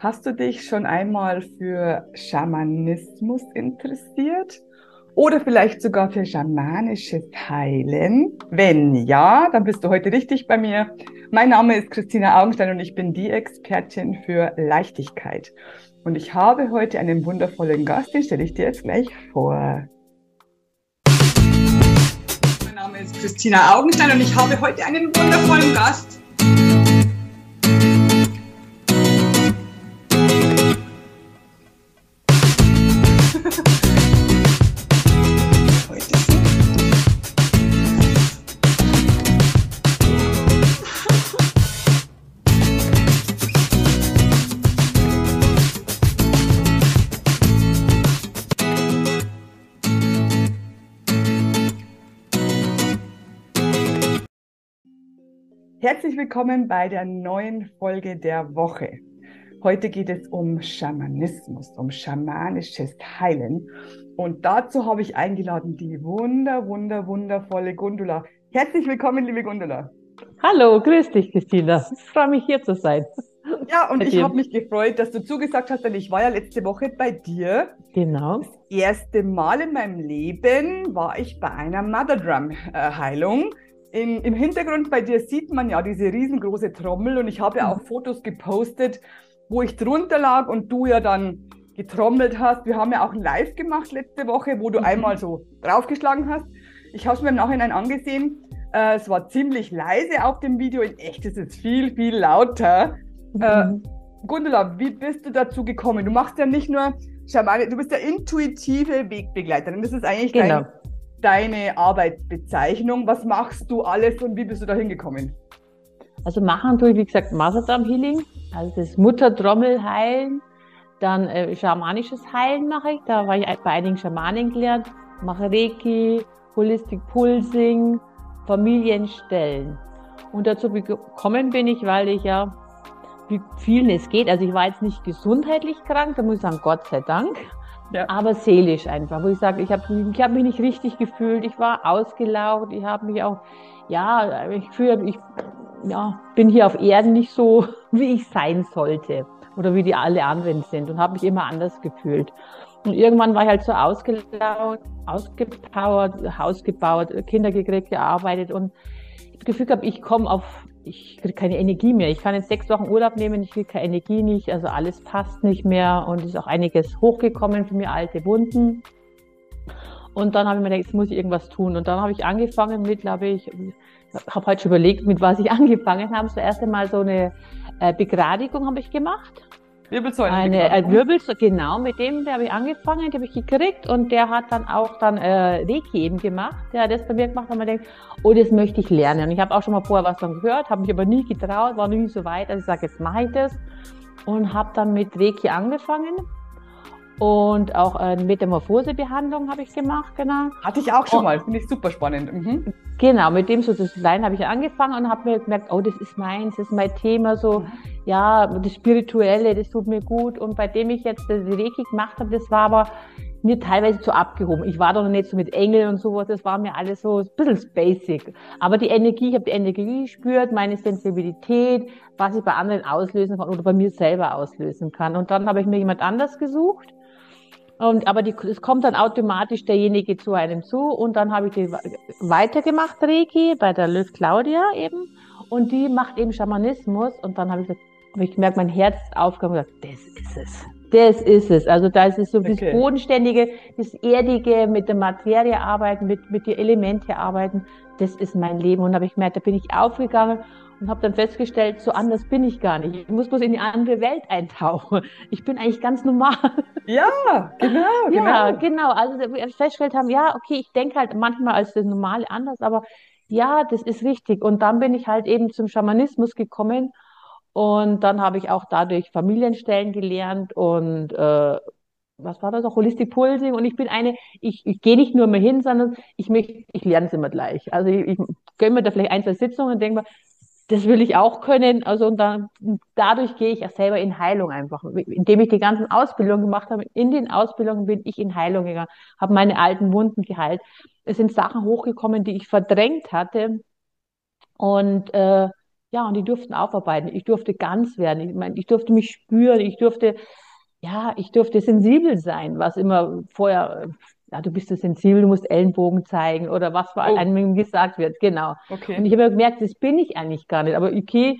Hast du dich schon einmal für Schamanismus interessiert? Oder vielleicht sogar für schamanisches Heilen? Wenn ja, dann bist du heute richtig bei mir. Mein Name ist Christina Augenstein und ich bin die Expertin für Leichtigkeit. Und ich habe heute einen wundervollen Gast, den stelle ich dir jetzt gleich vor. Mein Name ist Christina Augenstein und ich habe heute einen wundervollen Gast. Herzlich willkommen bei der neuen Folge der Woche. Heute geht es um Schamanismus, um schamanisches Heilen. Und dazu habe ich eingeladen die wunder, wunder, wundervolle Gundula. Herzlich willkommen, liebe Gundula. Hallo, grüß dich, Christina. Ich freue mich, hier zu sein. Ja, und ich habe mich gefreut, dass du zugesagt hast, denn ich war ja letzte Woche bei dir. Genau. Das erste Mal in meinem Leben war ich bei einer Mother Drum Heilung. In, Im Hintergrund bei dir sieht man ja diese riesengroße Trommel und ich habe ja auch Fotos gepostet, wo ich drunter lag und du ja dann getrommelt hast. Wir haben ja auch ein Live gemacht letzte Woche, wo du mhm. einmal so draufgeschlagen hast. Ich habe es mir im Nachhinein angesehen. Äh, es war ziemlich leise auf dem Video. In echt ist es viel, viel lauter. Mhm. Äh, Gundula, wie bist du dazu gekommen? Du machst ja nicht nur Schamane, du bist ja intuitive Wegbegleiterin. Das ist eigentlich genau. dein deine Arbeitsbezeichnung? Was machst du alles und wie bist du da hingekommen? Also machen tue ich, wie gesagt, Maserdam Healing, also das Muttertrommel heilen, dann äh, schamanisches Heilen mache ich, da war ich bei einigen Schamanen gelernt, mache Reiki, Holistic Pulsing, Familienstellen. Und dazu gekommen bin ich, weil ich ja, wie vielen es geht, also ich war jetzt nicht gesundheitlich krank, da muss ich sagen, Gott sei Dank, ja. aber seelisch einfach, wo ich sage, ich habe ich hab mich nicht richtig gefühlt, ich war ausgelaugt, ich habe mich auch, ja, ich fühle, ich ja, bin hier auf Erden nicht so, wie ich sein sollte oder wie die alle anderen sind und habe mich immer anders gefühlt. Und irgendwann war ich halt so ausgelaugt, ausgepowert, Haus gebaut, Kinder gekriegt, gearbeitet und das Gefühl gehabt, ich komme auf ich kriege keine Energie mehr. Ich kann jetzt sechs Wochen Urlaub nehmen, ich kriege keine Energie nicht, also alles passt nicht mehr und ist auch einiges hochgekommen für mir, alte Wunden. Und dann habe ich mir gedacht, jetzt muss ich irgendwas tun. Und dann habe ich angefangen mit, glaube ich, habe heute schon überlegt, mit was ich angefangen habe. Zuerst einmal so eine äh, Begradigung habe ich gemacht. Wirbelsäule. Eine äh, Wirbelsäule, genau, mit dem habe ich angefangen, die habe ich gekriegt und der hat dann auch dann äh, Reiki eben gemacht. Der hat das bei mir gemacht und man denkt, oh, das möchte ich lernen. Und ich habe auch schon mal vorher was dann gehört, habe mich aber nie getraut, war nie so weit. Also ich sage, jetzt mache ich das und habe dann mit Reiki angefangen und auch eine Metamorphosebehandlung habe ich gemacht, genau. Hatte ich auch schon und, mal, finde ich super spannend. Mhm. Genau, mit dem so das habe ich angefangen und habe mir gemerkt, oh, das ist meins, das ist mein Thema, so, ja, das Spirituelle, das tut mir gut. Und bei dem ich jetzt das Reiki gemacht habe, das war aber mir teilweise zu abgehoben. Ich war doch noch nicht so mit Engeln und sowas, das war mir alles so ein bisschen basic. Aber die Energie, ich habe die Energie gespürt, meine Sensibilität, was ich bei anderen auslösen kann oder bei mir selber auslösen kann. Und dann habe ich mir jemand anders gesucht und, aber die, es kommt dann automatisch derjenige zu einem zu und dann habe ich die weitergemacht, Reiki, bei der Löw Claudia eben. Und die macht eben Schamanismus und dann habe ich, hab ich gemerkt, mein Herz ist aufgegangen und gesagt, das ist es. Das ist es. Also da ist es so okay. das Bodenständige, das Erdige, mit der Materie arbeiten, mit, mit den Elemente arbeiten. Das ist mein Leben. Und habe ich gemerkt, da bin ich aufgegangen und habe dann festgestellt, so anders bin ich gar nicht. Ich muss bloß in die andere Welt eintauchen. Ich bin eigentlich ganz normal. Ja, genau, genau. Ja, genau. Also wir festgestellt haben, ja, okay, ich denke halt manchmal als das Normale anders, aber ja, das ist richtig. Und dann bin ich halt eben zum Schamanismus gekommen und dann habe ich auch dadurch Familienstellen gelernt und äh, was war das auch, Holistic Pulsing und ich bin eine, ich, ich gehe nicht nur mehr hin, sondern ich möchte, ich lerne es immer gleich. Also ich, ich gönne mir da vielleicht ein, zwei Sitzungen und denke mir, das will ich auch können. Also und dann, dadurch gehe ich ja selber in Heilung einfach. Indem ich die ganzen Ausbildungen gemacht habe, in den Ausbildungen bin ich in Heilung gegangen, habe meine alten Wunden geheilt. Es sind Sachen hochgekommen, die ich verdrängt hatte. Und äh, Ja, und die durften aufarbeiten. Ich durfte ganz werden. Ich meine, ich durfte mich spüren. Ich durfte, ja, ich durfte sensibel sein, was immer vorher, ja, du bist so sensibel, du musst Ellenbogen zeigen oder was vor Oh, einem gesagt wird. Genau. Und okay. ich habe gemerkt, das bin ich eigentlich gar nicht. Aber okay,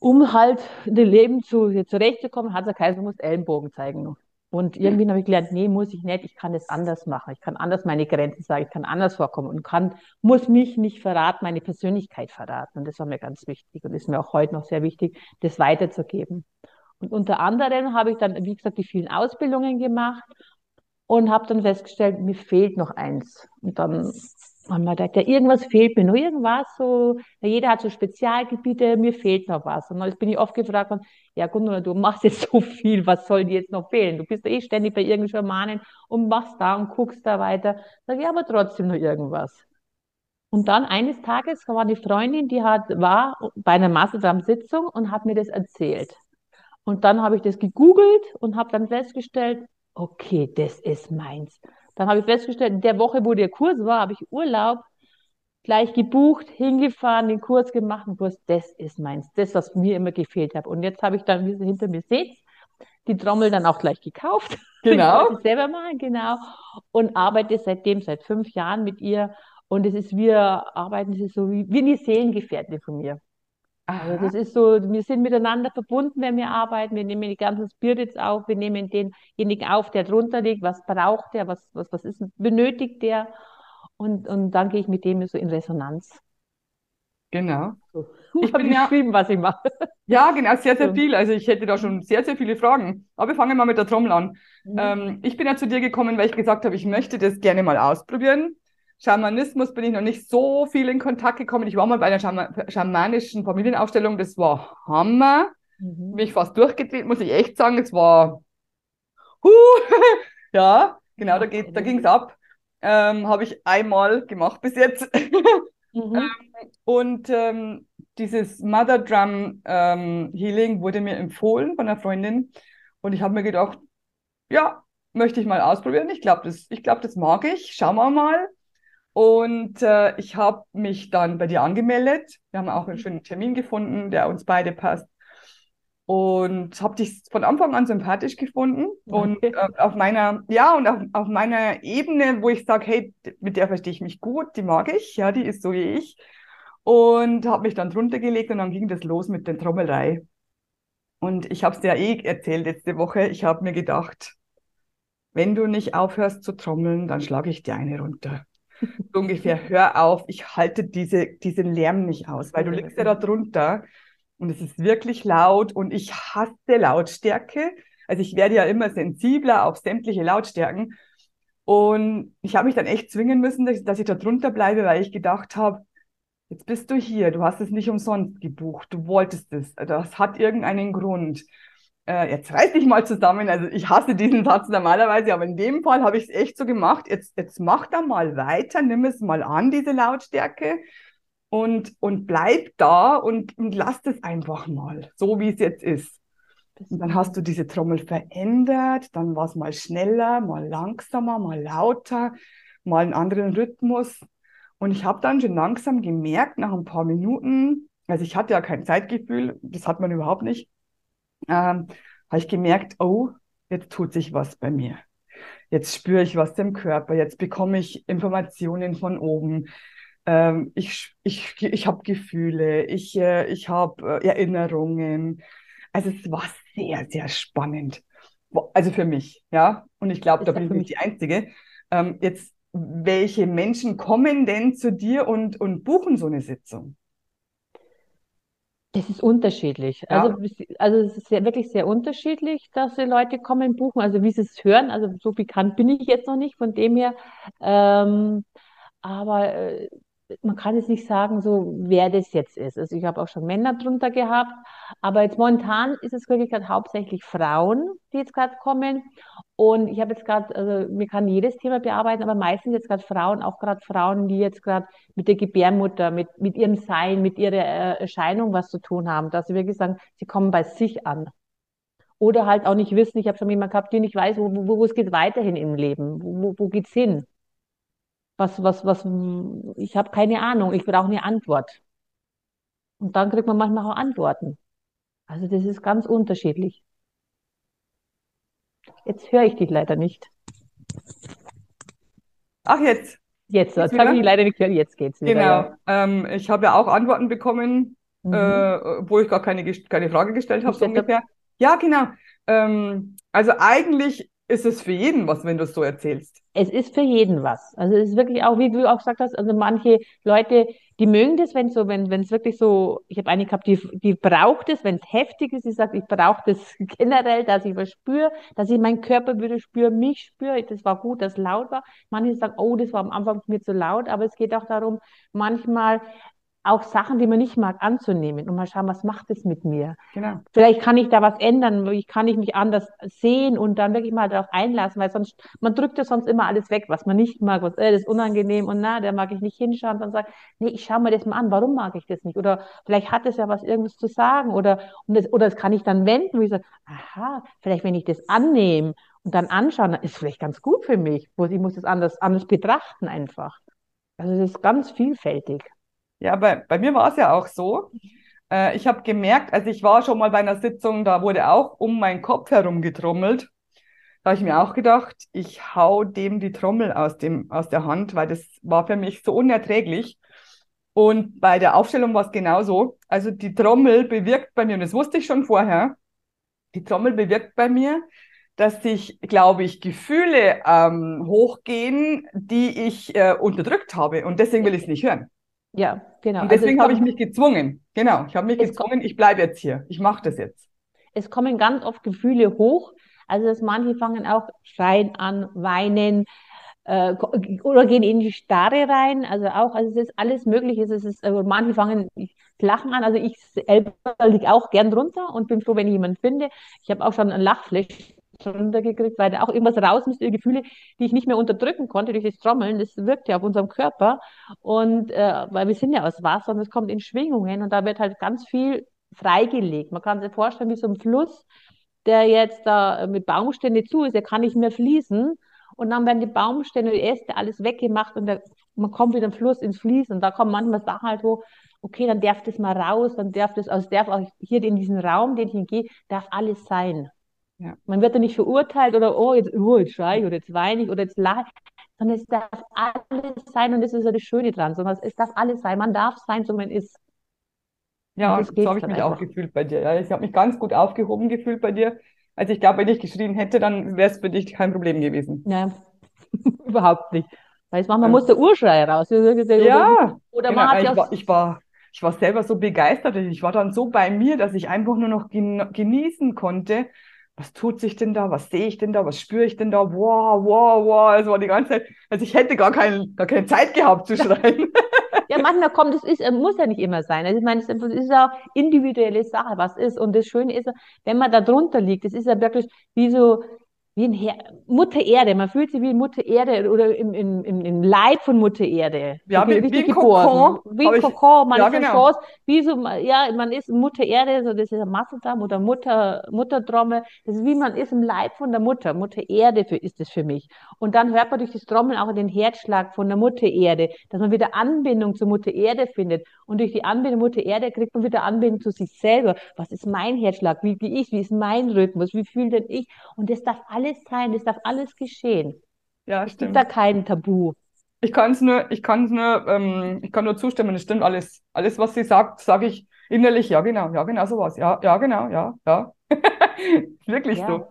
um halt in dem Leben zu, zurechtzukommen, hat er geheißen, du musst Ellenbogen zeigen. Und irgendwie habe ich gelernt, nee, muss ich nicht, ich kann das anders machen. Ich kann anders meine Grenzen sagen, ich kann anders vorkommen und kann, muss mich nicht verraten, meine Persönlichkeit verraten. Und das war mir ganz wichtig und ist mir auch heute noch sehr wichtig, das weiterzugeben. Und unter anderem habe ich dann, wie gesagt, die vielen Ausbildungen gemacht und habe dann festgestellt, mir fehlt noch eins. Und dann haben wir gedacht, ja, irgendwas fehlt mir noch, irgendwas so, ja, jeder hat so Spezialgebiete, mir fehlt noch was. Und dann bin ich oft gefragt worden, ja Gundula, du machst jetzt so viel, was soll dir jetzt noch fehlen? Du bist ja eh ständig bei irgendwelchen Schamanen und machst da und guckst da weiter. Sag ich, aber trotzdem noch irgendwas. Und dann eines Tages war eine Freundin, die hat, war bei einer Masterplan-Sitzung und hat mir das erzählt. Und dann habe ich das gegoogelt und habe dann festgestellt, okay, das ist meins. Dann habe ich festgestellt, in der Woche, wo der Kurs war, habe ich Urlaub gleich gebucht, hingefahren, den Kurs gemacht und gewusst, das ist meins, das, was mir immer gefehlt hat. Und jetzt habe ich dann, wie Sie hinter mir seht, die Trommel dann auch gleich gekauft. Ich Genau. sie selber machen, genau. Und arbeite seitdem, seit fünf Jahren mit ihr. Und es ist, wir arbeiten, es ist so wie, wie eine Seelengefährtin von mir. Also Aha, das ist so, wir sind miteinander verbunden, wenn wir arbeiten. Wir nehmen die ganzen Spirits auf, wir nehmen denjenigen auf, der drunter liegt, was braucht der, was, was, was ist, benötigt der. Und, und dann gehe ich mit dem so in Resonanz. genau. So, Ich habe ja, beschrieben, was ich mache. ja, genau, sehr, sehr So. viel. Also ich hätte da schon sehr, sehr viele Fragen. Aber wir fangen mal mit der Trommel an. Mhm. Ähm, ich bin ja zu dir gekommen, weil ich gesagt habe, ich möchte das gerne mal ausprobieren. Schamanismus bin ich noch nicht so viel in Kontakt gekommen. Ich war mal bei einer Schama schamanischen Familienaufstellung. Das war Hammer. Mhm. Bin ich fast durchgedreht, muss ich echt sagen. Es war, huh, ja, genau, da geht, da ging es ab. Ähm, habe ich einmal gemacht bis jetzt. Mhm. Und ähm, dieses Mother Drum ähm, Healing wurde mir empfohlen von einer Freundin. Und ich habe mir gedacht, ja, möchte ich mal ausprobieren. Ich glaube, das, ich glaube, das mag ich. Schauen wir mal. Und äh, ich habe mich dann bei dir angemeldet. Wir haben auch einen schönen Termin gefunden, der uns beide passt. Und habe dich von Anfang an sympathisch gefunden. Und Okay. äh, auf meiner, ja, und auf, auf meiner Ebene, wo ich sage, hey, mit der verstehe ich mich gut, die mag ich, ja, die ist so wie ich. Und habe mich dann drunter gelegt und dann ging das los mit der Trommelei. Und ich habe es dir ja eh erzählt letzte Woche. Ich habe mir gedacht, wenn du nicht aufhörst zu trommeln, dann schlage ich dir eine runter. So ungefähr, hör auf, ich halte diese, diesen Lärm nicht aus, weil du liegst ja da drunter und es ist wirklich laut und ich hasse Lautstärke. Also ich werde ja immer sensibler auf sämtliche Lautstärken. Und ich habe mich dann echt zwingen müssen, dass, dass ich da drunter bleibe, weil ich gedacht habe, jetzt bist du hier, du hast es nicht umsonst gebucht, du wolltest es, das hat irgendeinen Grund. Äh, jetzt reiß dich mal zusammen. Also ich hasse diesen Satz normalerweise, aber in dem Fall habe ich es echt so gemacht. Jetzt, jetzt mach da mal weiter, nimm es mal an, diese Lautstärke, und, und bleib da und, und lass das einfach mal, so wie es jetzt ist. Und dann hast du diese Trommel verändert, dann war es mal schneller, mal langsamer, mal lauter, mal einen anderen Rhythmus. Und ich habe dann schon langsam gemerkt, nach ein paar Minuten, also ich hatte ja kein Zeitgefühl, das hat man überhaupt nicht, ähm, habe ich gemerkt, oh, jetzt tut sich was bei mir. Jetzt spüre ich was im Körper, jetzt bekomme ich Informationen von oben. Ähm, ich ich, ich habe Gefühle, ich, äh, ich habe äh, Erinnerungen. Also es war sehr, sehr spannend. Also für mich, ja. Und ich glaube, da bin ich nicht die Einzige. Ähm, jetzt, welche Menschen kommen denn zu dir und, und buchen so eine Sitzung? Das ist unterschiedlich. Also, Ja, bis- also es ist sehr, wirklich sehr unterschiedlich, dass die Leute kommen, buchen. Also wie sie es hören, also so bekannt bin ich jetzt noch nicht, von dem her. Ähm, aber äh, man kann jetzt nicht sagen, so wer das jetzt ist. Also ich habe auch schon Männer drunter gehabt, aber jetzt momentan ist es wirklich gerade hauptsächlich Frauen, die jetzt gerade kommen. Und ich habe jetzt gerade, also mir kann jedes Thema bearbeiten, aber meistens jetzt gerade Frauen, auch gerade Frauen, die jetzt gerade mit der Gebärmutter, mit, mit ihrem Sein, mit ihrer äh, Erscheinung was zu tun haben, dass sie wirklich sagen, sie kommen bei sich an. Oder halt auch nicht wissen, ich habe schon jemanden gehabt, die nicht weiß, wo, wo, wo es geht weiterhin im Leben, wo, wo geht's hin? Was, was, was, ich habe keine Ahnung, ich brauche eine Antwort. Und dann kriegt man manchmal auch Antworten. Also das ist ganz unterschiedlich. Jetzt höre ich dich leider nicht. Ach, jetzt. Jetzt, jetzt habe ich dich leider nicht gehört, jetzt geht's wieder. Genau. Ja. Ähm, ich habe ja auch Antworten bekommen, mhm. äh, wo ich gar keine, keine Frage gestellt habe, so ungefähr. Ja, genau. Ähm, also eigentlich ist es für jeden was, wenn du es so erzählst. Es ist für jeden was. Also es ist wirklich auch, wie du auch gesagt hast, also manche Leute, die mögen das, wenn so, wenn es wirklich so, ich habe eine gehabt, die, die braucht es, wenn es heftig ist, sie sagt, ich brauche das generell, dass ich was spüre, dass ich meinen Körper wieder spüre, mich spüre. Das war gut, dass es laut war. Manche sagen, oh, das war am Anfang mir zu laut, aber es geht auch darum, manchmal auch Sachen, die man nicht mag, anzunehmen und mal schauen, was macht es mit mir. Genau. Vielleicht kann ich da was ändern, ich kann ich mich anders sehen und dann wirklich mal darauf einlassen, weil sonst, man drückt ja sonst immer alles weg, was man nicht mag, was, äh, das ist unangenehm und na, da mag ich nicht hinschauen, dann sagt, nee, ich schaue mir das mal an, warum mag ich das nicht? Oder vielleicht hat es ja was irgendwas zu sagen oder, und das, oder das kann ich dann wenden, wo ich sage, aha, vielleicht wenn ich das annehme und dann anschauen, dann ist vielleicht ganz gut für mich, wo ich muss es anders, anders betrachten einfach. Also es ist ganz vielfältig. Ja, bei, bei mir war es ja auch so. Äh, ich habe gemerkt, also ich war schon mal bei einer Sitzung, da wurde auch um meinen Kopf herum getrommelt. Da habe ich mir auch gedacht, ich hau dem die Trommel aus, dem, aus der Hand, weil das war für mich so unerträglich. Und bei der Aufstellung war es genauso. Also die Trommel bewirkt bei mir, und das wusste ich schon vorher, die Trommel bewirkt bei mir, dass sich, glaube ich, Gefühle ähm, hochgehen, die ich äh, unterdrückt habe. Und deswegen will ich es nicht hören. Ja, genau. Und deswegen also habe ich mich gezwungen. Genau, ich habe mich gezwungen, ich bleibe jetzt hier. Ich mache das jetzt. Es kommen ganz oft Gefühle hoch. Also dass manche fangen auch schreien an, weinen äh, oder gehen in die Starre rein. Also auch, also es ist alles möglich. Es ist, also manche fangen lachen an. Also ich selber liege auch gern drunter und bin froh, wenn ich jemanden finde. Ich habe auch schon ein Lachflash runtergekriegt, weil da auch irgendwas raus müsste, Gefühle, die ich nicht mehr unterdrücken konnte durch das Trommeln. Das wirkt ja auf unserem Körper. Und äh, weil wir sind ja aus Wasser und es kommt in Schwingungen und da wird halt ganz viel freigelegt. Man kann sich vorstellen, wie so ein Fluss, der jetzt da mit Baumstämme zu ist, der kann nicht mehr fließen. Und dann werden die Baumstämme, die Äste, alles weggemacht und der, man kommt wieder im Fluss ins Fließen. Und da kommen manchmal Sachen halt, wo, okay, dann darf das mal raus, dann darf das, also darf auch hier in diesen Raum, den ich hingehe, darf alles sein. Ja. Man wird ja nicht verurteilt oder, oh, jetzt, oh, jetzt schreie ich oder jetzt weine ich oder jetzt lache sondern es darf alles sein und das ist ja das Schöne dran, sondern es darf alles sein. Man darf sein, so man ist. Ja, so habe ich mich einfach. auch gefühlt bei dir. Ja, ich habe mich ganz gut aufgehoben gefühlt bei dir. Also ich glaube, wenn ich geschrien hätte, dann wäre es für dich kein Problem gewesen. Ja, überhaupt nicht. Weil manchmal ja. muss der Urschrei raus. Ja, oder, oder genau. man hat ich, war, ich, war, ich war selber so begeistert. Ich war dann so bei mir, dass ich einfach nur noch genießen konnte was tut sich denn da, was sehe ich denn da, was spüre ich denn da, wow, wow, wow, es war die ganze Zeit, also ich hätte gar, kein, gar keine Zeit gehabt zu schreien. Ja, manchmal kommt, das ist, muss ja nicht immer sein. Also ich meine, es ist ja individuelle Sache, was ist. Und das Schöne ist, wenn man da drunter liegt, das ist ja wirklich wie so, wie ein Mutter Erde. Man fühlt sich wie Mutter Erde oder im, im, im, im Leib von Mutter Erde. Ja, wie, wie, wie ein geboren. Kokon. Wie ein Kokon. Man ja, ist genau. Chance, wie so, ja, man ist Mutter Erde, so das ist ein Masseldarm oder Mutter, Muttertrommel. Das ist wie man ist im Leib von der Mutter. Mutter Erde für, ist es für mich. Und dann hört man durch das Trommeln auch den Herzschlag von der Mutter Erde, dass man wieder Anbindung zur Mutter Erde findet. Und durch die Anbindung Mutter Erde kriegt man wieder Anbindung zu sich selber. Was ist mein Herzschlag? Wie, wie ich? Wie ist mein Rhythmus? Wie fühlt denn ich? Und das darf alles alles sein, es darf alles geschehen. Ja, es stimmt. gibt da kein Tabu. Ich kann es nur, ich kann es nur, ähm, ich kann nur zustimmen, es stimmt alles. Alles, was sie sagt, sage ich innerlich, ja, genau, ja, genau so was. Ja, ja, genau, ja, ja. Wirklich ja. so.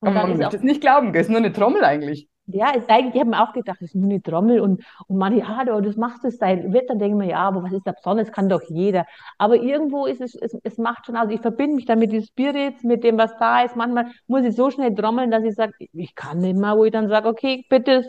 Aber man möchte es nicht glauben, es ist nur eine Trommel eigentlich. Ja, ist eigentlich, ich habe mir auch gedacht, das ist nur eine Trommel und, und man, ja, du, das machst es sein. Wird dann denken wir, ja, aber was ist da besonders? Kann doch jeder. Aber irgendwo ist es, es, es macht schon aus. Ich verbinde mich dann mit den Spirits, mit dem, was da ist. Manchmal muss ich so schnell trommeln, dass ich sage, ich kann nicht mehr, wo ich dann sage, okay, bitte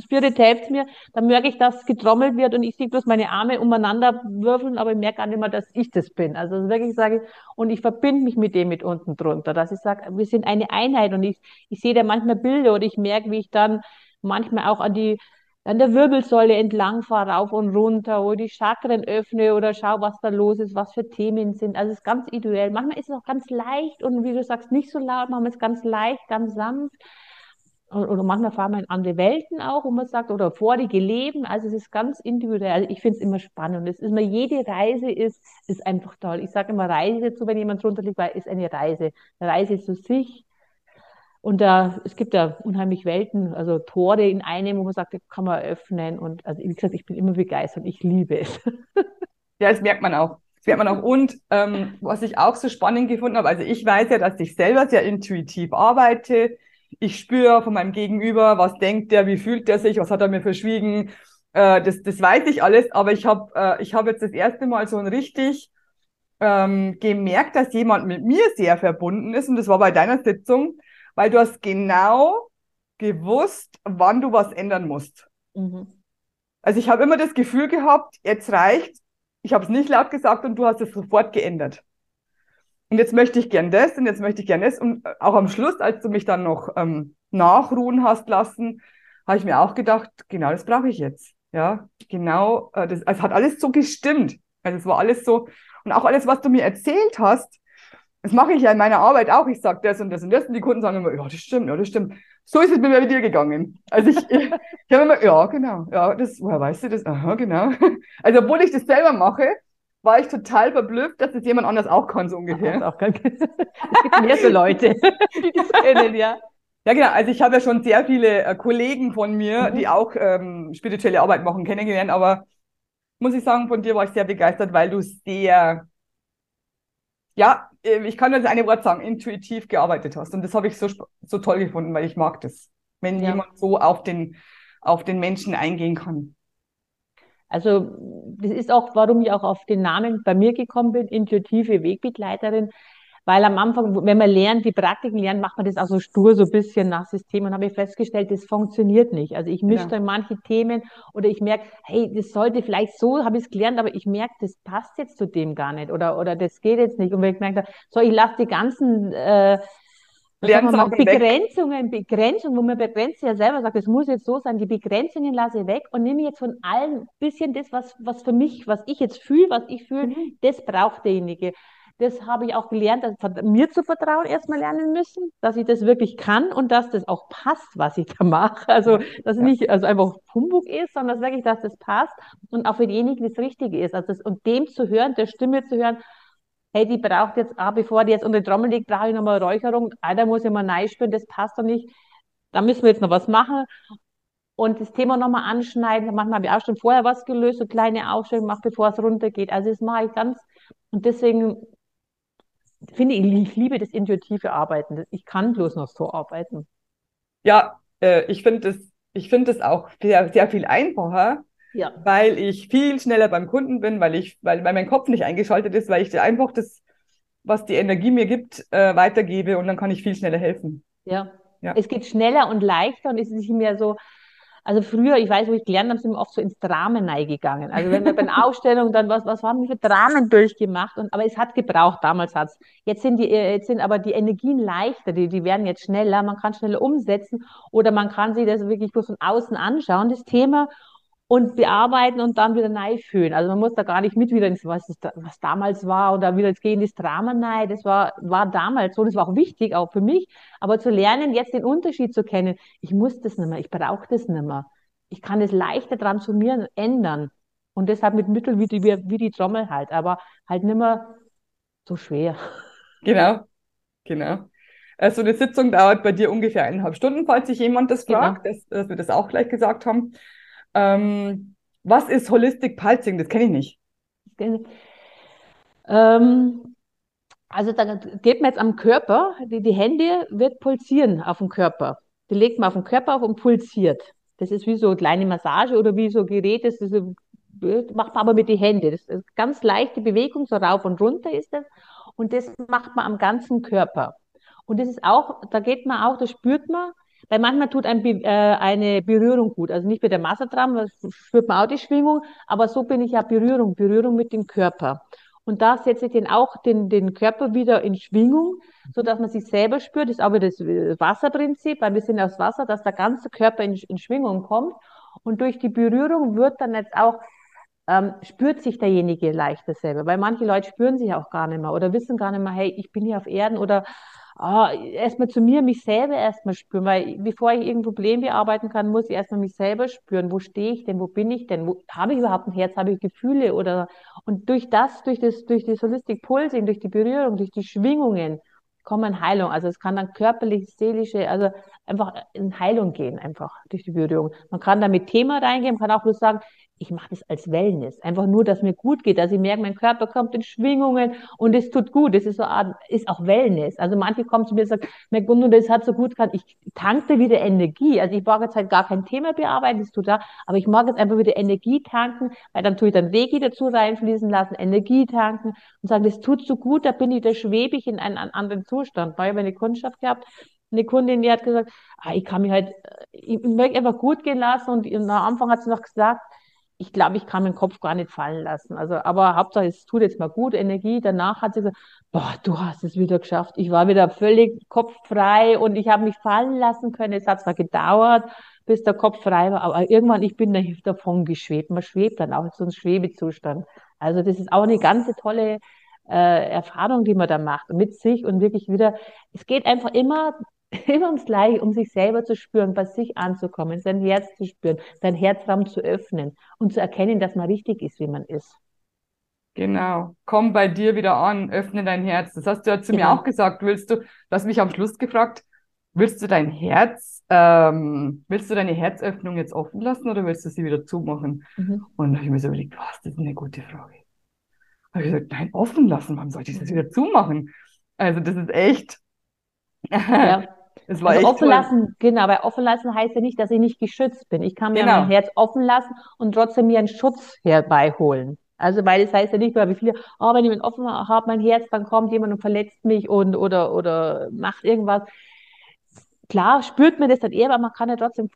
Spirit helft mir, dann merke ich, dass getrommelt wird und ich sehe bloß meine Arme umeinander würfeln, aber ich merke gar nicht mehr, dass ich das bin. Also wirklich sage ich, und ich verbinde mich mit dem mit unten drunter, dass ich sage, wir sind eine Einheit und ich, ich sehe da manchmal Bilder oder ich merke, wie ich dann manchmal auch an die an der Wirbelsäule entlang fahre, rauf und runter, wo die Chakren öffne oder schaue, was da los ist, was für Themen sind. Also es ist ganz individuell. Manchmal ist es auch ganz leicht und wie du sagst, nicht so laut, manchmal ist es ganz leicht, ganz sanft. Oder manchmal fahren wir in andere Welten auch, wo man sagt, oder vorige Leben. Also es ist ganz individuell. Also ich finde es immer spannend. Es ist immer, jede Reise ist, ist einfach toll. Ich sage immer Reise dazu, wenn jemand drunter liegt, weil es ist eine Reise. Eine Reise zu sich. Und da, es gibt ja unheimlich Welten, also Tore in einem, wo man sagt, kann man öffnen. Und also wie gesagt, ich bin immer begeistert. Ich liebe es. Ja, das merkt man auch. Das merkt man auch. Und ähm, was ich auch so spannend gefunden habe, also ich weiß ja, dass ich selber sehr intuitiv arbeite ich spüre von meinem Gegenüber, was denkt der, wie fühlt der sich, was hat er mir verschwiegen. Äh, das, das weiß ich alles, aber ich habe äh, ich hab jetzt das erste Mal so ein richtig ähm, gemerkt, dass jemand mit mir sehr verbunden ist und das war bei deiner Sitzung, weil du hast genau gewusst, wann du was ändern musst. Mhm. Also ich habe immer das Gefühl gehabt, jetzt reicht, ich habe es nicht laut gesagt und du hast es sofort geändert und jetzt möchte ich gern das und jetzt möchte ich gern das. Und auch am Schluss, als du mich dann noch ähm, nachruhen hast lassen, habe ich mir auch gedacht, genau das brauche ich jetzt. Ja, genau, äh, das, es hat alles so gestimmt. Also es war alles so, und auch alles, was du mir erzählt hast, das mache ich ja in meiner Arbeit auch. Ich sage das und das und das und die Kunden sagen immer, ja, das stimmt, ja, das stimmt. So ist es mit mir bei dir gegangen. Also ich, ich, ich habe immer, ja, genau, ja, das, woher weißt du das? Aha, genau. Also obwohl ich das selber mache, war ich total verblüfft, dass es jemand anders auch kann, so ungefähr. Ach, auch kann. es gibt mehr so Leute, die das kennen, ja. Ja, genau. Also ich habe ja schon sehr viele äh, Kollegen von mir, mhm. die auch ähm, spirituelle Arbeit machen, kennengelernt. Aber muss ich sagen, von dir war ich sehr begeistert, weil du sehr, ja, äh, ich kann nur das eine Wort sagen, intuitiv gearbeitet hast. Und das habe ich so, so toll gefunden, weil ich mag das, wenn ja. jemand so auf den, auf den Menschen eingehen kann. Also das ist auch, warum ich auch auf den Namen bei mir gekommen bin, intuitive Wegbegleiterin. Weil am Anfang, wenn man lernt, die Praktiken lernt, macht man das auch so stur, so ein bisschen nach System. Und habe ich festgestellt, das funktioniert nicht. Also ich mische ja. dann manche Themen oder ich merke, hey, das sollte vielleicht so, habe ich es gelernt, aber ich merke, das passt jetzt zu dem gar nicht oder, oder das geht jetzt nicht. Und wenn ich merke, so, ich lasse die ganzen äh, Mal, Begrenzungen, Begrenzungen, wo man begrenzt ja selber sagt, es muss jetzt so sein, die Begrenzungen lasse ich weg und nehme jetzt von allen ein bisschen das, was, was für mich, was ich jetzt fühle, was ich fühle, mhm. das braucht derjenige. Das habe ich auch gelernt, dass, mir zu vertrauen erstmal lernen müssen, dass ich das wirklich kann und dass das auch passt, was ich da mache. Also, dass es nicht also einfach Humbug ist, sondern dass wirklich, dass das passt und auch für denjenigen das Richtige ist. Also das, und dem zu hören, der Stimme zu hören, hey, die braucht jetzt, ah, bevor die jetzt unter die Trommel liegt, brauche ich nochmal Räucherung. Ah, da muss ich mal neu spüren, das passt doch nicht. Da müssen wir jetzt noch was machen. Und das Thema nochmal anschneiden. Manchmal habe ich auch schon vorher was gelöst, so kleine Aufstellungen gemacht, bevor es runtergeht. Also das mache ich ganz, und deswegen finde ich, ich liebe das intuitive Arbeiten. Ich kann bloß noch so arbeiten. Ja, äh, ich finde das, ich finde das auch sehr, sehr viel einfacher, ja. Weil ich viel schneller beim Kunden bin, weil ich, weil, weil mein Kopf nicht eingeschaltet ist, weil ich einfach das, was die Energie mir gibt, äh, weitergebe und dann kann ich viel schneller helfen. Ja. ja. Es geht schneller und leichter und es ist nicht mehr so, also früher, ich weiß, wo ich gelernt habe, sind wir oft so ins Dramen gegangen. Also wenn wir bei einer Ausstellung dann was, was haben wir für Dramen durchgemacht? Und, aber es hat gebraucht, damals hat's. Jetzt sind die, äh, jetzt sind aber die Energien leichter, die, die werden jetzt schneller, man kann schneller umsetzen oder man kann sich das wirklich bloß von außen anschauen, das Thema, und bearbeiten und dann wieder neu fühlen. Also man muss da gar nicht mit wieder ins, was, was damals war oder wieder gehen ins Drama nein. Das war, war damals so, das war auch wichtig, auch für mich. Aber zu lernen, jetzt den Unterschied zu kennen, ich muss das nicht mehr, ich brauche das nicht mehr. Ich kann es leichter transformieren, ändern. Und deshalb mit Mitteln wie die, wie die Trommel halt, aber halt nicht mehr so schwer. Genau, genau. Also eine Sitzung dauert bei dir ungefähr eineinhalb Stunden, falls sich jemand das genau. fragt, genau. dass, dass wir das auch gleich gesagt haben. Ähm, was ist Holistic Pulsing? Das kenne ich nicht. Ähm, also da geht man jetzt am Körper, die, die Hände wird pulsieren auf dem Körper. Die legt man auf den Körper auf und pulsiert. Das ist wie so eine kleine Massage oder wie so ein Gerät, das ist, macht man aber mit den Händen. Das ist ganz leichte Bewegung, so rauf und runter ist das. Und das macht man am ganzen Körper. Und das ist auch, da geht man auch, das spürt man, weil manchmal tut ein, äh, eine Berührung gut. Also nicht mit der Masse dran, das spürt man auch die Schwingung, aber so bin ich ja Berührung, Berührung mit dem Körper. Und da setze ich den auch den, den Körper wieder in Schwingung, so dass man sich selber spürt. Das ist auch wieder das Wasserprinzip, weil wir sind aus Wasser, dass der ganze Körper in, in Schwingung kommt. Und durch die Berührung wird dann jetzt auch, ähm, spürt sich derjenige leichter selber. Weil manche Leute spüren sich auch gar nicht mehr oder wissen gar nicht mehr, hey, ich bin hier auf Erden oder oh, erstmal zu mir, mich selber erstmal spüren, weil bevor ich irgendein Problem bearbeiten kann, muss ich erstmal mich selber spüren. Wo stehe ich denn? Wo bin ich denn? Wo, habe ich überhaupt ein Herz? Habe ich Gefühle? Oder, und durch das, durch das, durch das Holistic Pulsing, durch die Berührung, durch die Schwingungen, kommen Heilung. Also es kann dann körperlich, seelische, also einfach in Heilung gehen, einfach durch die Berührung. Man kann da mit Thema reingehen, man kann auch bloß sagen, ich mache das als Wellness. Einfach nur, dass mir gut geht, dass ich merke, mein Körper kommt in Schwingungen und es tut gut. Das ist so Art, ist auch Wellness. Also manche kommen zu mir und sagen, mein Gunnar, das hat so gut kann. Ich tanke wieder Energie. Also ich mag jetzt halt gar kein Thema bearbeiten, das tut da, aber ich mag jetzt einfach wieder Energie tanken, weil dann tue ich dann Reiki dazu reinfließen lassen, Energie tanken und sagen, das tut so gut, da bin ich, da schwebe ich in einen, einen anderen Zustand. Habe ich eine Kundschaft gehabt, eine Kundin, die hat gesagt, ah, ich kann mich halt, ich möchte einfach gut gehen lassen und am Anfang hat sie noch gesagt, ich glaube, ich kann meinen Kopf gar nicht fallen lassen. Also, aber Hauptsache, es tut jetzt mal gut, Energie. Danach hat sie gesagt, boah, du hast es wieder geschafft. Ich war wieder völlig kopffrei und ich habe mich fallen lassen können. Es hat zwar gedauert, bis der Kopf frei war, aber irgendwann, ich bin davon geschwebt. Man schwebt dann auch in so einem Schwebezustand. Also, das ist auch eine ganz tolle äh, Erfahrung, die man da macht mit sich und wirklich wieder, es geht einfach immer immer ums Gleiche, um sich selber zu spüren, bei sich anzukommen, sein Herz zu spüren, sein Herzraum zu öffnen und zu erkennen, dass man richtig ist, wie man ist. Genau. Komm bei dir wieder an, öffne dein Herz. Das hast du ja zu genau. mir auch gesagt. Willst du, du hast mich am Schluss gefragt, willst du dein Herz, ähm, willst du deine Herzöffnung jetzt offen lassen oder willst du sie wieder zumachen? Mhm. Und da habe ich mir so überlegt, was, das ist eine gute Frage. Da habe ich gesagt, nein, offen lassen, warum sollte ich das wieder zumachen? Also das ist echt. Ja. Es war also offen toll. lassen, genau, weil offen lassen heißt ja nicht, dass ich nicht geschützt bin. Ich kann mir genau. mein Herz offen lassen und trotzdem mir einen Schutz herbeiholen. Also, weil das heißt ja nicht, weil wie viele, oh, wenn ich offen habe, mein Herz, dann kommt jemand und verletzt mich und, oder, oder macht irgendwas klar spürt man das dann eher, aber man kann ja trotzdem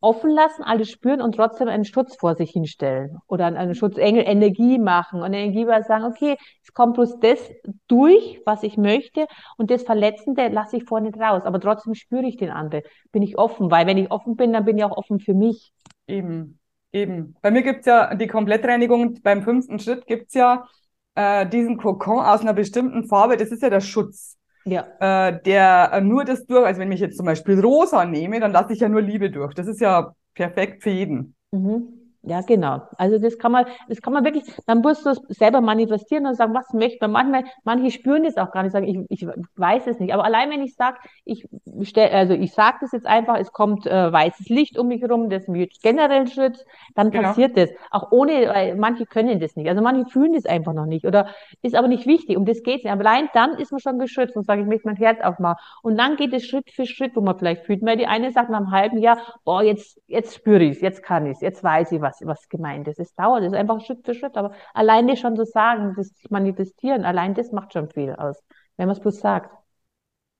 offen lassen, alles spüren und trotzdem einen Schutz vor sich hinstellen oder einen Schutzengel Energie machen und Energie weil sagen, okay, es kommt bloß das durch, was ich möchte und das Verletzende lasse ich vorne raus, aber trotzdem spüre ich den anderen, bin ich offen, weil wenn ich offen bin, dann bin ich auch offen für mich. Eben, eben. Bei mir gibt es ja die Komplettreinigung, beim fünften Schritt gibt es ja äh, diesen Kokon aus einer bestimmten Farbe, das ist ja der Schutz ja. äh, der äh, nur das durch, also wenn ich jetzt zum Beispiel rosa nehme, dann lasse ich ja nur Liebe durch. Das ist ja perfekt für jeden. Mhm. Ja, genau. Also das kann man, das kann man wirklich, man muss das selber manifestieren und sagen, was möchte man. Manchmal, manche spüren das auch gar nicht, sagen, ich, ich weiß es nicht. Aber allein wenn ich sage, ich stell, also ich sage das jetzt einfach, es kommt äh, weißes Licht um mich herum, das mich generell schützt, dann genau. passiert das. Auch ohne, weil manche können das nicht. Also manche fühlen das einfach noch nicht. Oder ist aber nicht wichtig, um das geht es nicht. Aber allein dann ist man schon geschützt und sage, ich möchte mein Herz aufmachen. Und dann geht es Schritt für Schritt, wo man vielleicht fühlt. Weil die eine sagt nach einem halben Jahr, boah, jetzt, jetzt spüre ich es, jetzt kann ich es, jetzt weiß ich was was, gemeint ist. Es dauert, es ist einfach Schritt für Schritt, aber allein das schon zu sagen, das manifestieren, allein das macht schon viel aus, wenn man es bloß sagt.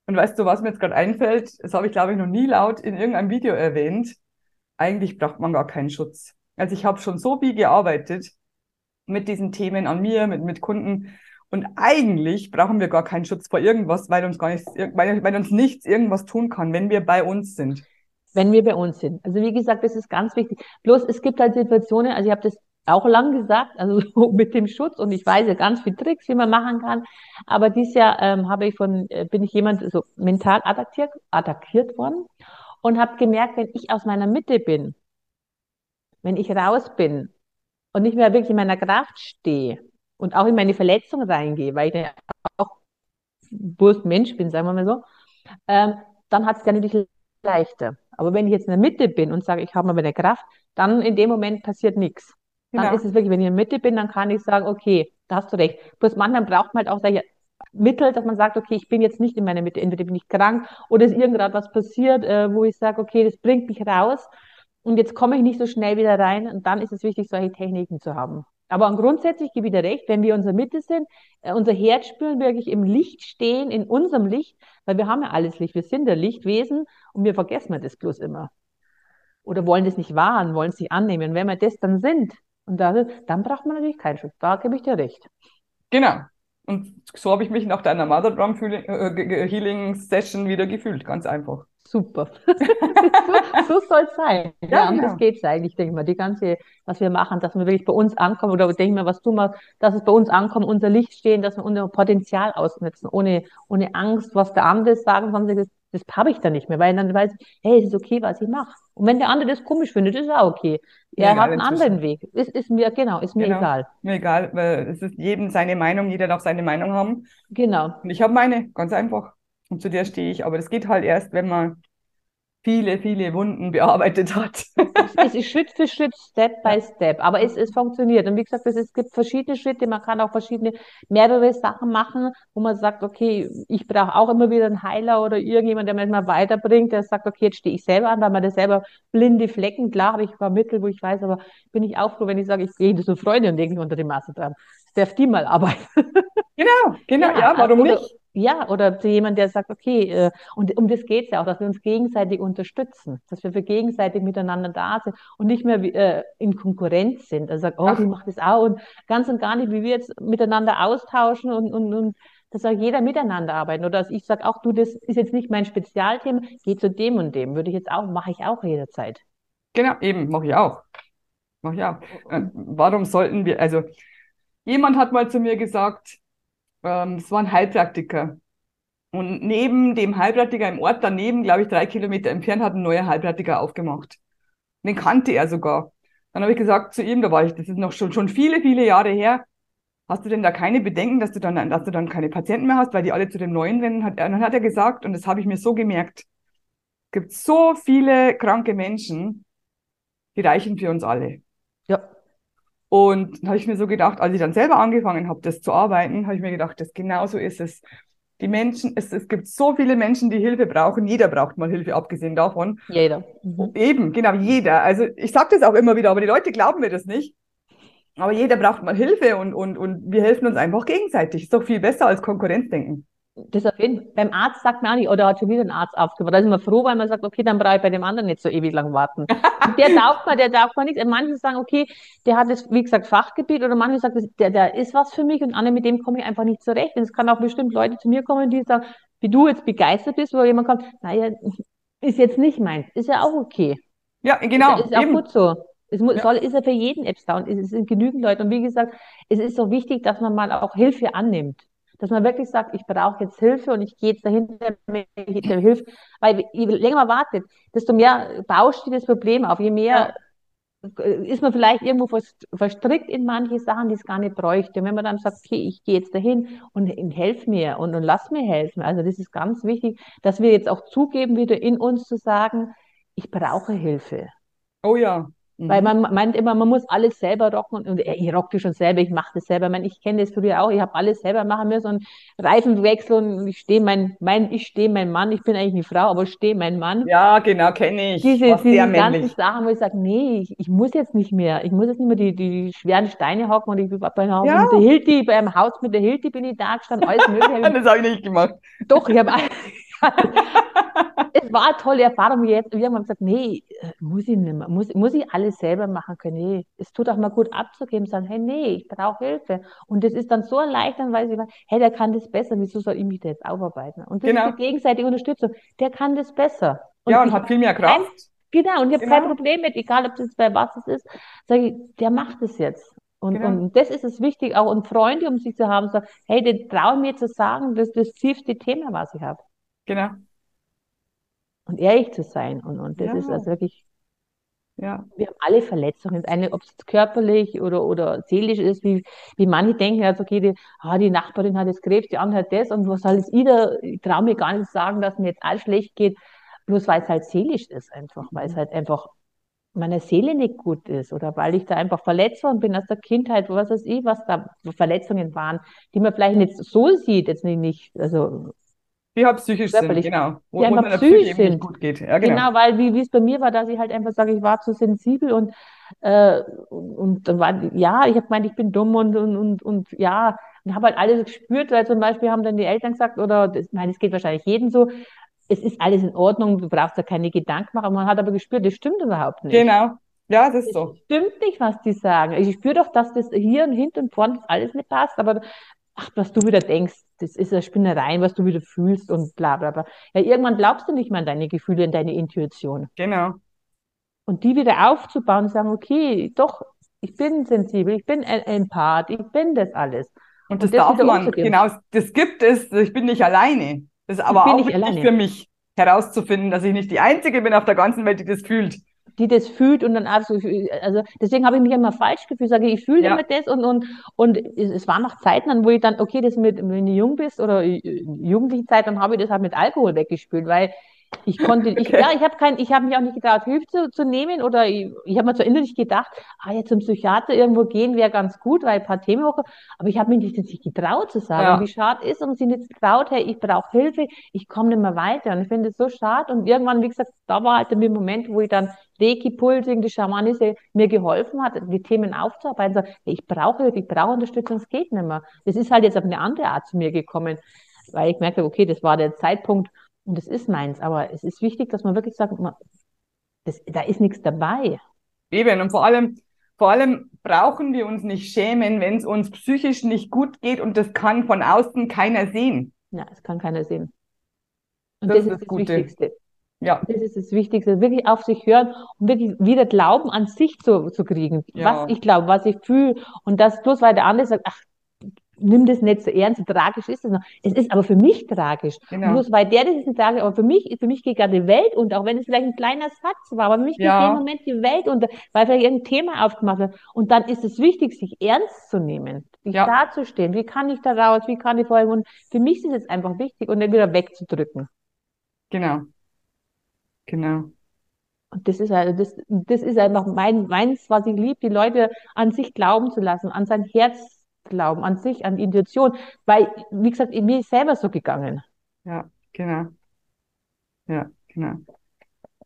Und weißt du, was mir jetzt gerade einfällt? Das habe ich, glaube ich, noch nie laut in irgendeinem Video erwähnt. Eigentlich braucht man gar keinen Schutz. Also ich habe schon so viel gearbeitet mit diesen Themen an mir, mit, mit Kunden. Und eigentlich brauchen wir gar keinen Schutz vor irgendwas, weil uns gar nichts, weil, weil uns nichts irgendwas tun kann, wenn wir bei uns sind wenn wir bei uns sind. Also wie gesagt, das ist ganz wichtig. Bloß es gibt halt Situationen, also ich habe das auch lang gesagt, also so mit dem Schutz und ich weiß ja ganz viele Tricks, wie man machen kann. Aber dieses Jahr ähm, habe ich von, äh, bin ich jemand so mental attackiert, attackiert worden und habe gemerkt, wenn ich aus meiner Mitte bin, wenn ich raus bin und nicht mehr wirklich in meiner Kraft stehe und auch in meine Verletzung reingehe, weil ich ja auch Wurst Mensch bin, sagen wir mal so, ähm, dann hat es ja natürlich leichter. Aber wenn ich jetzt in der Mitte bin und sage, ich habe mal meine Kraft, dann in dem Moment passiert nichts. Dann genau. ist es wirklich, wenn ich in der Mitte bin, dann kann ich sagen, okay, da hast du recht. Bloß manchmal braucht man halt auch solche Mittel, dass man sagt, okay, ich bin jetzt nicht in meiner Mitte, entweder bin ich krank oder ist irgendwas was passiert, äh, wo ich sage, okay, das bringt mich raus und jetzt komme ich nicht so schnell wieder rein und dann ist es wichtig, solche Techniken zu haben. Aber grundsätzlich gebe ich dir recht, wenn wir in unserer Mitte sind, äh, unser Herz spüren, wirklich im Licht stehen, in unserem Licht, weil wir haben ja alles Licht, wir sind ja Lichtwesen und wir vergessen das bloß immer. Oder wollen das nicht wahren, wollen es nicht annehmen. Wenn wir das dann sind, und da, dann braucht man natürlich keinen Schutz. Da gebe ich dir recht. Genau. Und so habe ich mich nach deiner Mother Drum äh, Healing Session wieder gefühlt, ganz einfach. Super. so, so soll es sein. Ja, ja genau. das geht eigentlich, denke ich mal. Die ganze, was wir machen, dass wir wirklich bei uns ankommen oder denke ich mal, was du machst, dass es bei uns ankommt, unser Licht stehen, dass wir unser Potenzial ausnutzen, ohne, ohne Angst, was der andere sagen, sondern das, das habe ich dann nicht mehr, weil dann weiß ich, hey, es ist okay, was ich mache. Und wenn der andere das komisch findet, ist auch okay. Er hat einen anderen Weg. Ist, ist mir, genau, ist mir genau. egal. Mir egal, weil es ist jedem seine Meinung, jeder darf seine Meinung haben. Genau. Und ich habe meine, ganz einfach. Und zu der stehe ich. Aber das geht halt erst, wenn man viele, viele Wunden bearbeitet hat. es ist Schritt für Schritt, Step by Step, aber es, es funktioniert. Und wie gesagt, es, es gibt verschiedene Schritte, man kann auch verschiedene, mehrere Sachen machen, wo man sagt, okay, ich brauche auch immer wieder einen Heiler oder irgendjemand, der mich mal weiterbringt, der sagt, okay, jetzt stehe ich selber an, weil man das selber blinde Flecken, klar habe ich vermittelt, wo ich weiß, aber bin ich auch froh, wenn ich sage, ich gehe das nur Freunde und irgendwie unter die Masse dran. darf die mal arbeiten. Genau, genau, ja, ja warum oder, nicht? Ja, oder zu jemandem, der sagt, okay, äh, und um das geht es ja auch, dass wir uns gegenseitig unterstützen, dass wir für gegenseitig miteinander da sind und nicht mehr äh, in Konkurrenz sind. Also sagt, oh, Ach. die macht das auch und ganz und gar nicht, wie wir jetzt miteinander austauschen und, und, und dass auch jeder miteinander arbeiten. Oder dass ich sage, auch du, das ist jetzt nicht mein Spezialthema, geh zu dem und dem. Würde ich jetzt auch, mache ich auch jederzeit. Genau, eben, mache ich auch. Mache ich auch. Äh, warum sollten wir, also jemand hat mal zu mir gesagt, ähm, es war ein Heilpraktiker. Und neben dem Heilpraktiker im Ort daneben, glaube ich, drei Kilometer entfernt, hat ein neuer Heilpraktiker aufgemacht. Den kannte er sogar. Dann habe ich gesagt zu ihm, da war ich, das ist noch schon, schon viele, viele Jahre her, hast du denn da keine Bedenken, dass du dann, dass du dann keine Patienten mehr hast, weil die alle zu dem Neuen rennen? Hat, dann hat er gesagt, und das habe ich mir so gemerkt, gibt so viele kranke Menschen, die reichen für uns alle. Und dann habe ich mir so gedacht, als ich dann selber angefangen habe, das zu arbeiten, habe ich mir gedacht, das genau so ist es. Die Menschen, es, es gibt so viele Menschen, die Hilfe brauchen. Jeder braucht mal Hilfe, abgesehen davon. Jeder. Mhm. Eben, genau, jeder. Also ich sage das auch immer wieder, aber die Leute glauben mir das nicht. Aber jeder braucht mal Hilfe und, und, und wir helfen uns einfach gegenseitig. Ist doch viel besser als Konkurrenzdenken das auf jeden. Beim Arzt sagt man auch nicht, oder hat schon wieder ein Arzt aufgemacht. Da ist man froh, weil man sagt, okay, dann brauche ich bei dem anderen nicht so ewig lang warten. der taugt mal, der taugt mal nichts. Manche sagen, okay, der hat das, wie gesagt, Fachgebiet, oder manche sagen, der, der ist was für mich und andere, mit dem komme ich einfach nicht zurecht. Und es kann auch bestimmt Leute zu mir kommen, die sagen, wie du jetzt begeistert bist, wo jemand kommt, naja, ist jetzt nicht meins. Ist ja auch okay. Ja, genau. Ist, ist auch gut so. Es muss, ja. soll, ist ja für jeden Apps da und es sind genügend Leute. Und wie gesagt, es ist so wichtig, dass man mal auch Hilfe annimmt dass man wirklich sagt, ich brauche jetzt Hilfe und ich gehe jetzt dahinter mit Hilfe. Weil je länger man wartet, desto mehr bauscht sich das Problem auf. Je mehr ja. ist man vielleicht irgendwo verstrickt in manche Sachen, die es gar nicht bräuchte. Und wenn man dann sagt, okay, ich gehe jetzt dahin und, und helf mir und, und lass mir helfen. Also das ist ganz wichtig, dass wir jetzt auch zugeben, wieder in uns zu sagen, ich brauche Hilfe. Oh ja, weil mhm. man meint immer, man muss alles selber rocken und ich rockte schon selber, ich mache das selber. Ich, meine, ich kenne das früher auch, ich habe alles selber machen müssen und Reifen wechseln und ich stehe mein, mein, ich stehe mein Mann, ich bin eigentlich eine Frau, aber stehe mein Mann. Ja, genau, kenne ich. Diese, diese ganzen Sachen, wo ich sage, nee, ich, ich, muss jetzt nicht mehr, ich muss jetzt nicht mehr die, die schweren Steine hocken und ich bin bei ja. mit der Hilti, beim Haus mit der Hilti bin ich da gestanden, alles mögliche. das habe ich nicht gemacht. Doch, ich habe es war eine tolle Erfahrung. Jetzt, wir haben gesagt, nee, muss ich nicht mehr, muss, muss ich alles selber machen können. Nee, es tut auch mal gut abzugeben, sagen, hey, nee, ich brauche Hilfe. Und das ist dann so erleichternd, weil sie hey, der kann das besser, wieso soll ich mich da jetzt aufarbeiten? Und das genau. ist die gegenseitige Unterstützung. Der kann das besser. Und ja, und hat viel mehr Kraft. Kein, genau, und ich habe genau. kein Problem mit, egal ob das bei was es ist, sage ich, der macht es jetzt. Und, genau. und das ist es wichtig, auch und Freunde um sich zu haben, sagen, hey, der traue mir zu sagen, das ist das tiefste Thema, was ich habe. Genau. Und ehrlich zu sein. Und, und das ja. ist also wirklich, ja. wir haben alle Verletzungen, eine, ob es körperlich oder, oder seelisch ist, wie, wie manche denken, also okay, die, ah, die Nachbarin hat jetzt Krebs, die andere hat das und was soll jetzt jeder, ich traue mir gar nicht sagen, dass mir jetzt alles schlecht geht, bloß weil es halt seelisch ist einfach, weil es mhm. halt einfach meiner Seele nicht gut ist oder weil ich da einfach verletzt worden bin aus der Kindheit, was weiß ich, was da Verletzungen waren, die man vielleicht nicht so sieht, jetzt nicht, also die halt psychisch körperlich. sind, genau. Wo, die einfach psychisch sind. gut geht. Ja, genau. genau, weil wie es bei mir war, dass ich halt einfach sage, ich war zu sensibel und äh, und dann war, ja, ich habe gemeint, ich bin dumm und, und, und, und ja, und habe halt alles gespürt, weil zum Beispiel haben dann die Eltern gesagt, oder, ich meine, es geht wahrscheinlich jedem so, es ist alles in Ordnung, du brauchst da keine Gedanken machen, man hat aber gespürt, das stimmt überhaupt nicht. Genau, ja, das ist so. Stimmt nicht, was die sagen. Ich spüre doch, dass das hier und hinten und vorne alles nicht passt, aber ach, was du wieder denkst, das ist eine Spinnerei, was du wieder fühlst und bla bla bla. Ja, irgendwann glaubst du nicht mehr an deine Gefühle, an deine Intuition. Genau. Und die wieder aufzubauen und sagen, okay, doch, ich bin sensibel, ich bin ein Empath, ich bin das alles. Und das, und das darf man, genau, das gibt es, ich bin nicht alleine. Das ist aber auch wichtig alleine. für mich herauszufinden, dass ich nicht die Einzige bin auf der ganzen Welt, die das fühlt die das fühlt und dann absolut, also deswegen habe ich mich immer falsch gefühlt, sage ich, fühle ja. immer das und, und, und es waren noch Zeiten, dann, wo ich dann, okay, das mit, wenn du jung bist oder jugendliche Zeit, dann habe ich das halt mit Alkohol weggespült, weil ich konnte, okay. ich, ja, ich habe kein, ich habe mich auch nicht getraut, Hilfe zu, zu nehmen oder ich, ich habe mir so innerlich gedacht, ah, jetzt zum Psychiater irgendwo gehen wäre ganz gut, weil ein paar Themen Themenwoche, aber ich habe mich nicht, nicht getraut zu sagen, ja. wie schade ist und sie nicht getraut, hey, ich brauche Hilfe, ich komme nicht mehr weiter und ich finde es so schade und irgendwann, wie gesagt, da war halt der Moment, wo ich dann Reiki, Pulsing, die Schamanische mir geholfen hat, die Themen aufzuarbeiten, so, hey, ich brauche Hilfe, ich brauche Unterstützung, es geht nicht mehr. Das ist halt jetzt auf eine andere Art zu mir gekommen, weil ich merkte, okay, das war der Zeitpunkt, und das ist meins, aber es ist wichtig, dass man wirklich sagt, man, das, da ist nichts dabei. Eben, und vor allem, vor allem brauchen wir uns nicht schämen, wenn es uns psychisch nicht gut geht und das kann von außen keiner sehen. Ja, es kann keiner sehen. Und das, das ist das, das Wichtigste. Ja. Das ist das Wichtigste, wirklich auf sich hören und wirklich wieder Glauben an sich zu, zu kriegen. Ja. Was ich glaube, was ich fühle. Und das bloß, weil der andere sagt, ach, nimm das nicht so ernst, so tragisch ist es noch. Es ist aber für mich tragisch. Genau. Bloß weil der das ist nicht tragisch, aber für mich, für mich geht gerade die Welt unter, auch wenn es vielleicht ein kleiner Satz war, aber für mich ja. geht im Moment die Welt unter, weil vielleicht irgendein Thema aufgemacht wird. Und dann ist es wichtig, sich ernst zu nehmen, sich ja. dazustehen. Wie kann ich da raus? Wie kann ich vorher? Und für mich ist es einfach wichtig und dann wieder wegzudrücken. Genau. Genau. Und das ist also das, das ist einfach mein, meins, was ich liebe, die Leute an sich glauben zu lassen, an sein Herz Glauben an sich, an die Intuition, weil, wie gesagt, mir ist selber so gegangen. Ja, genau. Ja, genau.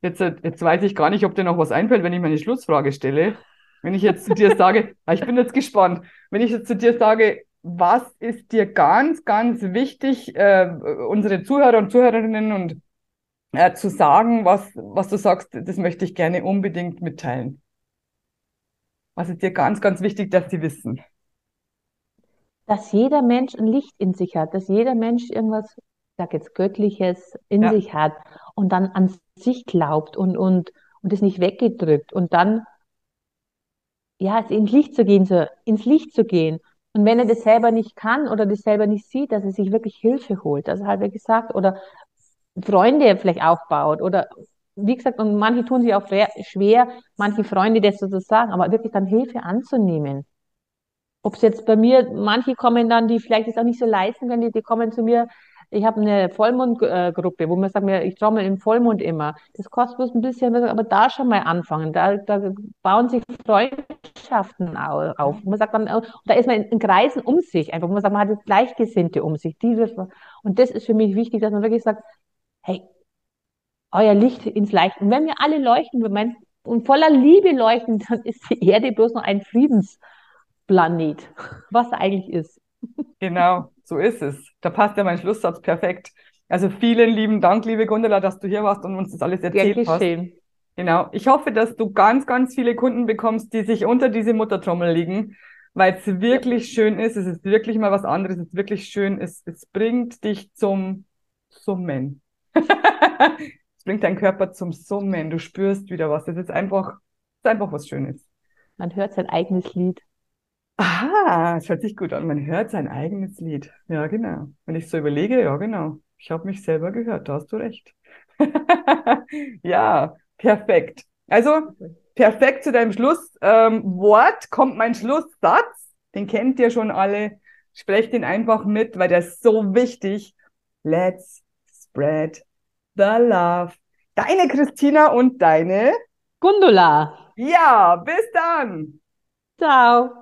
Jetzt, jetzt weiß ich gar nicht, ob dir noch was einfällt, wenn ich meine Schlussfrage stelle. Wenn ich jetzt zu dir sage, ah, ich bin jetzt gespannt, wenn ich jetzt zu dir sage, was ist dir ganz, ganz wichtig, äh, unsere Zuhörer und Zuhörerinnen und äh, zu sagen, was, was du sagst, das möchte ich gerne unbedingt mitteilen. Was ist dir ganz, ganz wichtig, dass sie wissen? Dass jeder Mensch ein Licht in sich hat, dass jeder Mensch irgendwas, ich sag jetzt Göttliches in ja. sich hat und dann an sich glaubt und, und, und es nicht weggedrückt und dann, ja, ins Licht zu gehen, so, ins Licht zu gehen. Und wenn er das selber nicht kann oder das selber nicht sieht, dass er sich wirklich Hilfe holt, also halt wie gesagt, oder Freunde vielleicht aufbaut oder wie gesagt, und manche tun sich auch schwer, manche Freunde das so zu sagen, aber wirklich dann Hilfe anzunehmen ob es jetzt bei mir, manche kommen dann, die vielleicht das auch nicht so leisten können, die, die kommen zu mir, ich habe eine Vollmondgruppe, wo man sagt, ich trommel im Vollmond immer. Das kostet bloß ein bisschen, aber da schon mal anfangen. Da, da bauen sich Freundschaften auf. Man sagt dann, da ist man in, Kreisen um sich, einfach, man sagt, man hat Gleichgesinnte um sich. Und das ist für mich wichtig, dass man wirklich sagt, hey, euer Licht ins Licht. Und wenn wir alle leuchten, und voller Liebe leuchten, dann ist die Erde bloß noch ein Friedens, Planet, was eigentlich ist. Genau, so ist es. Da passt ja mein Schlusssatz perfekt. Also vielen lieben Dank, liebe Gundela, dass du hier warst und uns das alles erzählt Gern hast. Genau. Ich hoffe, dass du ganz, ganz viele Kunden bekommst, die sich unter diese Muttertrommel liegen, weil es wirklich schön ist. Es ist wirklich mal was anderes. Es ist wirklich schön. Es, es bringt dich zum Summen. es bringt deinen Körper zum Summen. Du spürst wieder was. Das ist einfach, das ist einfach was Schönes. Man hört sein eigenes Lied. Ah, es hört sich gut an. Man hört sein eigenes Lied. Ja, genau. Wenn ich so überlege, ja, genau. Ich habe mich selber gehört, da hast du recht. ja, perfekt. Also, perfekt zu deinem Schlusswort ähm, kommt mein Schlusssatz. Den kennt ihr schon alle. Sprecht den einfach mit, weil der ist so wichtig. Let's spread the love. Deine Christina und deine Gundula. Ja, bis dann. Ciao.